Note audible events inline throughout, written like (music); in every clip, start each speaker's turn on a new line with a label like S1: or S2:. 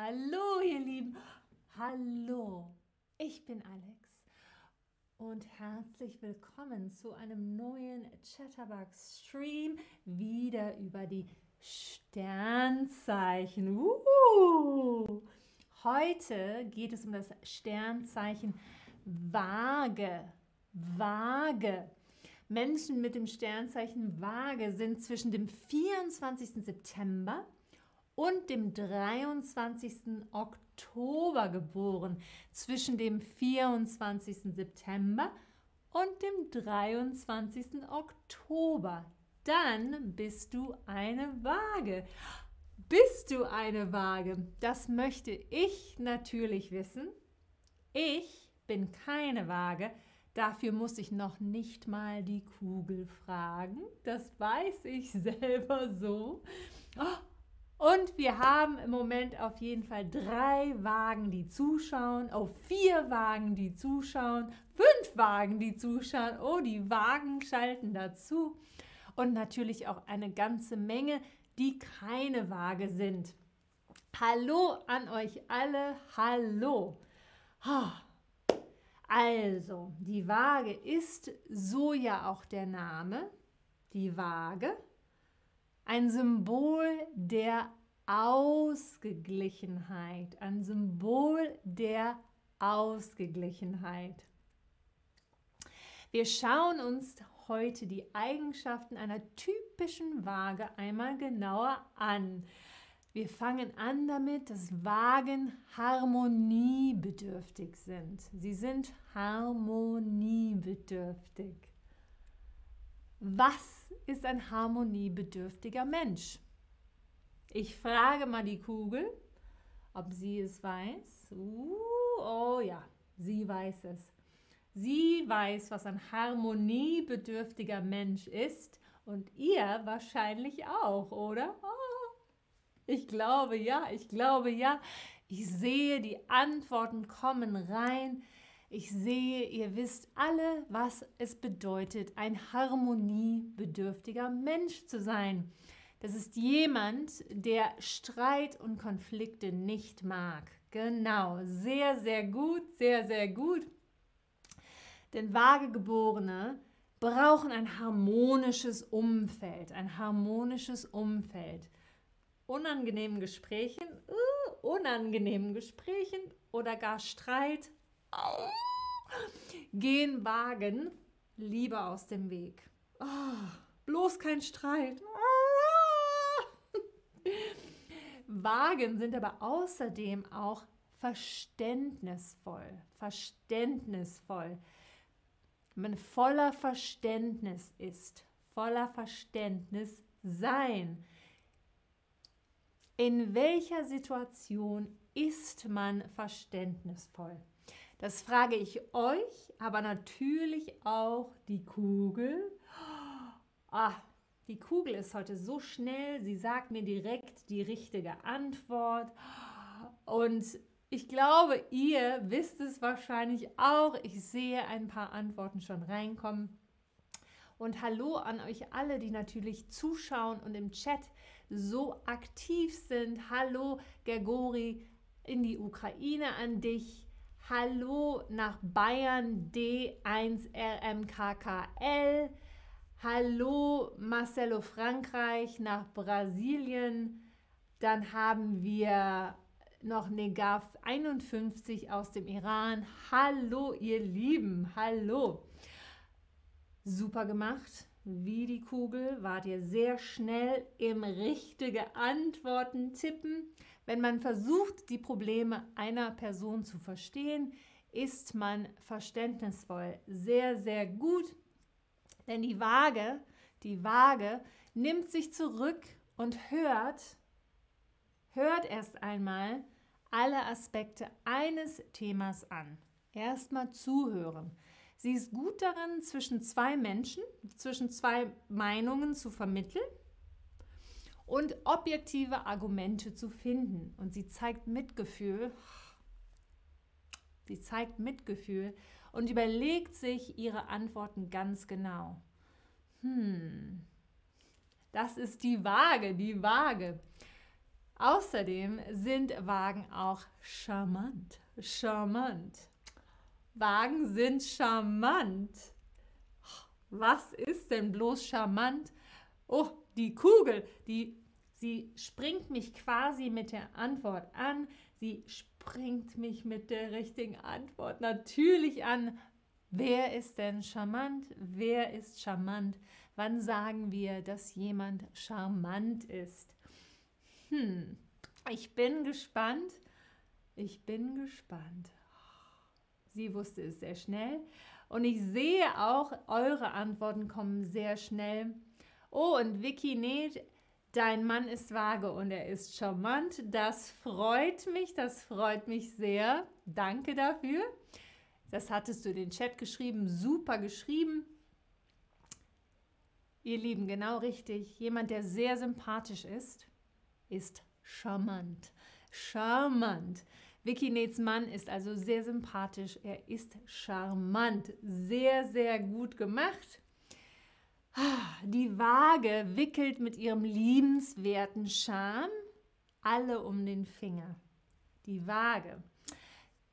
S1: Hallo, ihr Lieben. Hallo, ich bin Alex und herzlich willkommen zu einem neuen Chatterbox Stream wieder über die Sternzeichen. Uh! Heute geht es um das Sternzeichen Waage. Waage. Menschen mit dem Sternzeichen Waage sind zwischen dem 24. September und dem 23. Oktober geboren, zwischen dem 24. September und dem 23. Oktober. Dann bist du eine Waage. Bist du eine Waage? Das möchte ich natürlich wissen. Ich bin keine Waage. Dafür muss ich noch nicht mal die Kugel fragen. Das weiß ich (laughs) selber so. Oh, und wir haben im Moment auf jeden Fall drei Wagen, die zuschauen, oh, vier Wagen, die zuschauen, fünf Wagen, die zuschauen. Oh, die Wagen schalten dazu. Und natürlich auch eine ganze Menge, die keine Waage sind. Hallo an euch alle, hallo. Also, die Waage ist so ja auch der Name, die Waage ein Symbol der Ausgeglichenheit, ein Symbol der Ausgeglichenheit. Wir schauen uns heute die Eigenschaften einer typischen Waage einmal genauer an. Wir fangen an damit, dass Wagen harmoniebedürftig sind. Sie sind harmoniebedürftig. Was ist ein harmoniebedürftiger Mensch? Ich frage mal die Kugel, ob sie es weiß. Uh, oh ja, sie weiß es. Sie weiß, was ein harmoniebedürftiger Mensch ist und ihr wahrscheinlich auch, oder? Oh, ich glaube ja, ich glaube ja. Ich sehe, die Antworten kommen rein. Ich sehe, ihr wisst alle, was es bedeutet, ein harmoniebedürftiger Mensch zu sein. Das ist jemand, der Streit und Konflikte nicht mag. Genau, sehr, sehr gut, sehr, sehr gut. Denn Vagegeborene brauchen ein harmonisches Umfeld, ein harmonisches Umfeld. Unangenehmen Gesprächen, uh, unangenehmen Gesprächen oder gar Streit Gehen Wagen lieber aus dem Weg. Oh, bloß kein Streit. Wagen sind aber außerdem auch verständnisvoll. Verständnisvoll. Wenn man voller Verständnis ist, voller Verständnis sein. In welcher Situation ist man verständnisvoll? Das frage ich euch, aber natürlich auch die Kugel. Ah, die Kugel ist heute so schnell, sie sagt mir direkt die richtige Antwort. Und ich glaube, ihr wisst es wahrscheinlich auch. Ich sehe ein paar Antworten schon reinkommen. Und hallo an euch alle, die natürlich zuschauen und im Chat so aktiv sind. Hallo, Gergori, in die Ukraine an dich. Hallo nach Bayern D1RMKKL. Hallo Marcelo Frankreich nach Brasilien. Dann haben wir noch Negaf 51 aus dem Iran. Hallo ihr Lieben, hallo. Super gemacht. Wie die Kugel wart ihr sehr schnell im richtige Antworten tippen. Wenn man versucht, die Probleme einer Person zu verstehen, ist man verständnisvoll. Sehr, sehr gut. Denn die Waage, die Waage nimmt sich zurück und hört, hört erst einmal alle Aspekte eines Themas an. Erstmal zuhören. Sie ist gut darin, zwischen zwei Menschen, zwischen zwei Meinungen zu vermitteln und objektive Argumente zu finden. Und sie zeigt Mitgefühl. Sie zeigt Mitgefühl und überlegt sich ihre Antworten ganz genau. Hm, das ist die Waage, die Waage. Außerdem sind Wagen auch charmant. Charmant. Wagen sind charmant. Was ist denn bloß charmant? Oh, die Kugel, die, sie springt mich quasi mit der Antwort an. Sie springt mich mit der richtigen Antwort natürlich an. Wer ist denn charmant? Wer ist charmant? Wann sagen wir, dass jemand charmant ist? Hm, ich bin gespannt. Ich bin gespannt. Sie wusste es sehr schnell. Und ich sehe auch, eure Antworten kommen sehr schnell. Oh, und Vicky näht, dein Mann ist vage und er ist charmant. Das freut mich, das freut mich sehr. Danke dafür. Das hattest du in den Chat geschrieben, super geschrieben. Ihr Lieben, genau richtig. Jemand, der sehr sympathisch ist, ist charmant. Charmant. Vicky Nets Mann ist also sehr sympathisch. Er ist charmant. Sehr, sehr gut gemacht. Die Waage wickelt mit ihrem liebenswerten Charme alle um den Finger. Die Waage.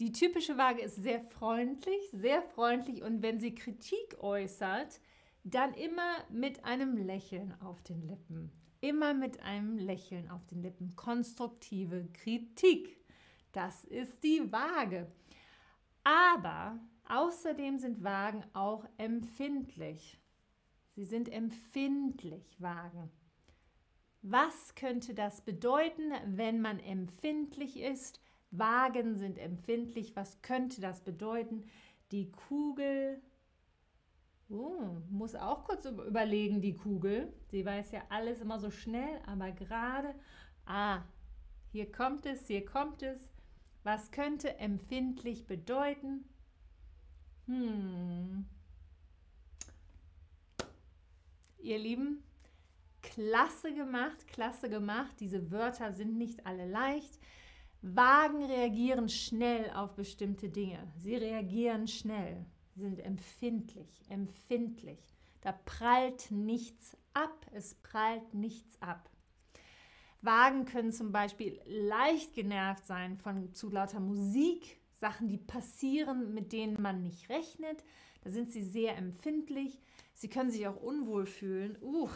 S1: Die typische Waage ist sehr freundlich, sehr freundlich und wenn sie Kritik äußert, dann immer mit einem Lächeln auf den Lippen. Immer mit einem Lächeln auf den Lippen. Konstruktive Kritik. Das ist die Waage. Aber außerdem sind Wagen auch empfindlich. Sie sind empfindlich, Wagen. Was könnte das bedeuten, wenn man empfindlich ist? Wagen sind empfindlich. Was könnte das bedeuten? Die Kugel Oh, muss auch kurz überlegen, die Kugel. Sie weiß ja alles immer so schnell, aber gerade, ah, hier kommt es, hier kommt es. Was könnte empfindlich bedeuten? Hm. Ihr Lieben, klasse gemacht, klasse gemacht. Diese Wörter sind nicht alle leicht. Wagen reagieren schnell auf bestimmte Dinge. Sie reagieren schnell. Sie sind empfindlich, empfindlich. Da prallt nichts ab, es prallt nichts ab. Wagen können zum Beispiel leicht genervt sein von zu lauter Musik, Sachen, die passieren, mit denen man nicht rechnet. Da sind sie sehr empfindlich. Sie können sich auch unwohl fühlen. Uh,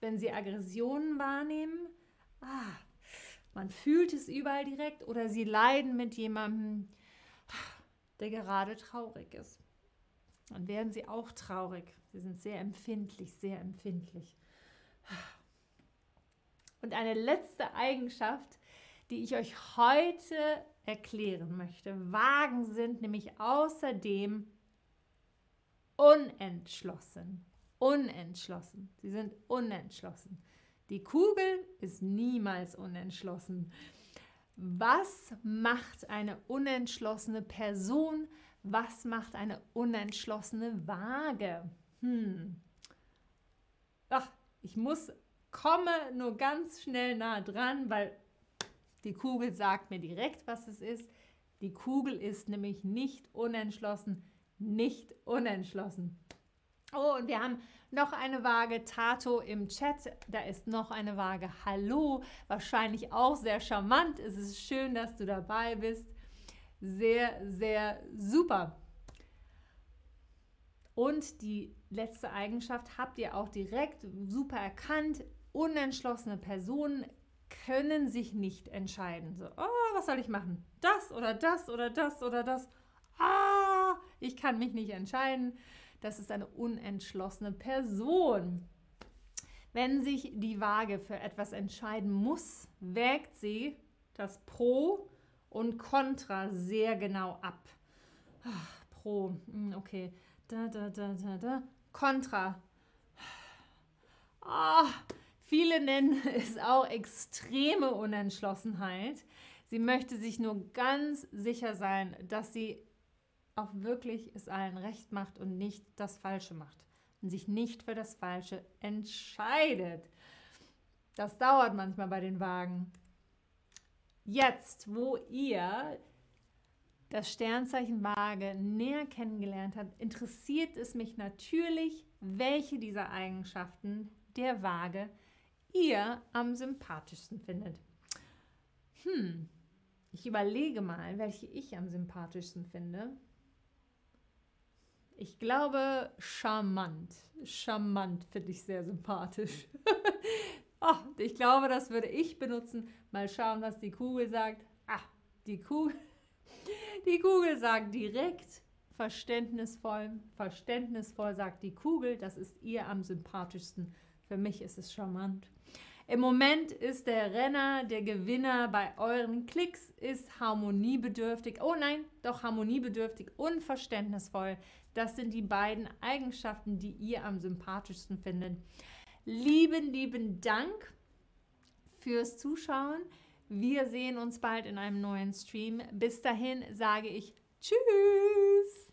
S1: wenn sie Aggressionen wahrnehmen, ah, man fühlt es überall direkt oder sie leiden mit jemandem, der gerade traurig ist. Dann werden sie auch traurig. Sie sind sehr empfindlich, sehr empfindlich. Und eine letzte Eigenschaft, die ich euch heute erklären möchte. Wagen sind nämlich außerdem unentschlossen. Unentschlossen. Sie sind unentschlossen. Die Kugel ist niemals unentschlossen. Was macht eine unentschlossene Person? Was macht eine unentschlossene Waage? Hm. Ach, ich muss, komme nur ganz schnell nah dran, weil die Kugel sagt mir direkt, was es ist. Die Kugel ist nämlich nicht unentschlossen, nicht unentschlossen. Oh, und wir haben noch eine Waage Tato im Chat. Da ist noch eine Waage Hallo. Wahrscheinlich auch sehr charmant. Es ist schön, dass du dabei bist. Sehr, sehr super. Und die letzte Eigenschaft habt ihr auch direkt super erkannt. Unentschlossene Personen können sich nicht entscheiden. So, oh, was soll ich machen? Das oder das oder das oder das. Ah, ich kann mich nicht entscheiden. Das ist eine unentschlossene Person. Wenn sich die Waage für etwas entscheiden muss, wägt sie das Pro und Contra sehr genau ab. Ach, Pro, hm, okay. Da, da, da, da, da. Contra. Oh, viele nennen (laughs) es auch extreme Unentschlossenheit. Sie möchte sich nur ganz sicher sein, dass sie auch wirklich es allen recht macht und nicht das Falsche macht und sich nicht für das Falsche entscheidet. Das dauert manchmal bei den Wagen. Jetzt, wo ihr das Sternzeichen Waage näher kennengelernt habt, interessiert es mich natürlich, welche dieser Eigenschaften der Waage ihr am sympathischsten findet. Hm, ich überlege mal, welche ich am sympathischsten finde. Ich glaube, charmant. Charmant finde ich sehr sympathisch. (laughs) oh, ich glaube, das würde ich benutzen. Mal schauen, was die Kugel sagt. Ah, die Kugel. (laughs) Die Kugel sagt direkt verständnisvoll. Verständnisvoll sagt die Kugel. Das ist ihr am sympathischsten. Für mich ist es charmant. Im Moment ist der Renner, der Gewinner bei euren Klicks, ist harmoniebedürftig. Oh nein, doch harmoniebedürftig und verständnisvoll. Das sind die beiden Eigenschaften, die ihr am sympathischsten findet. Lieben, lieben Dank fürs Zuschauen. Wir sehen uns bald in einem neuen Stream. Bis dahin sage ich Tschüss.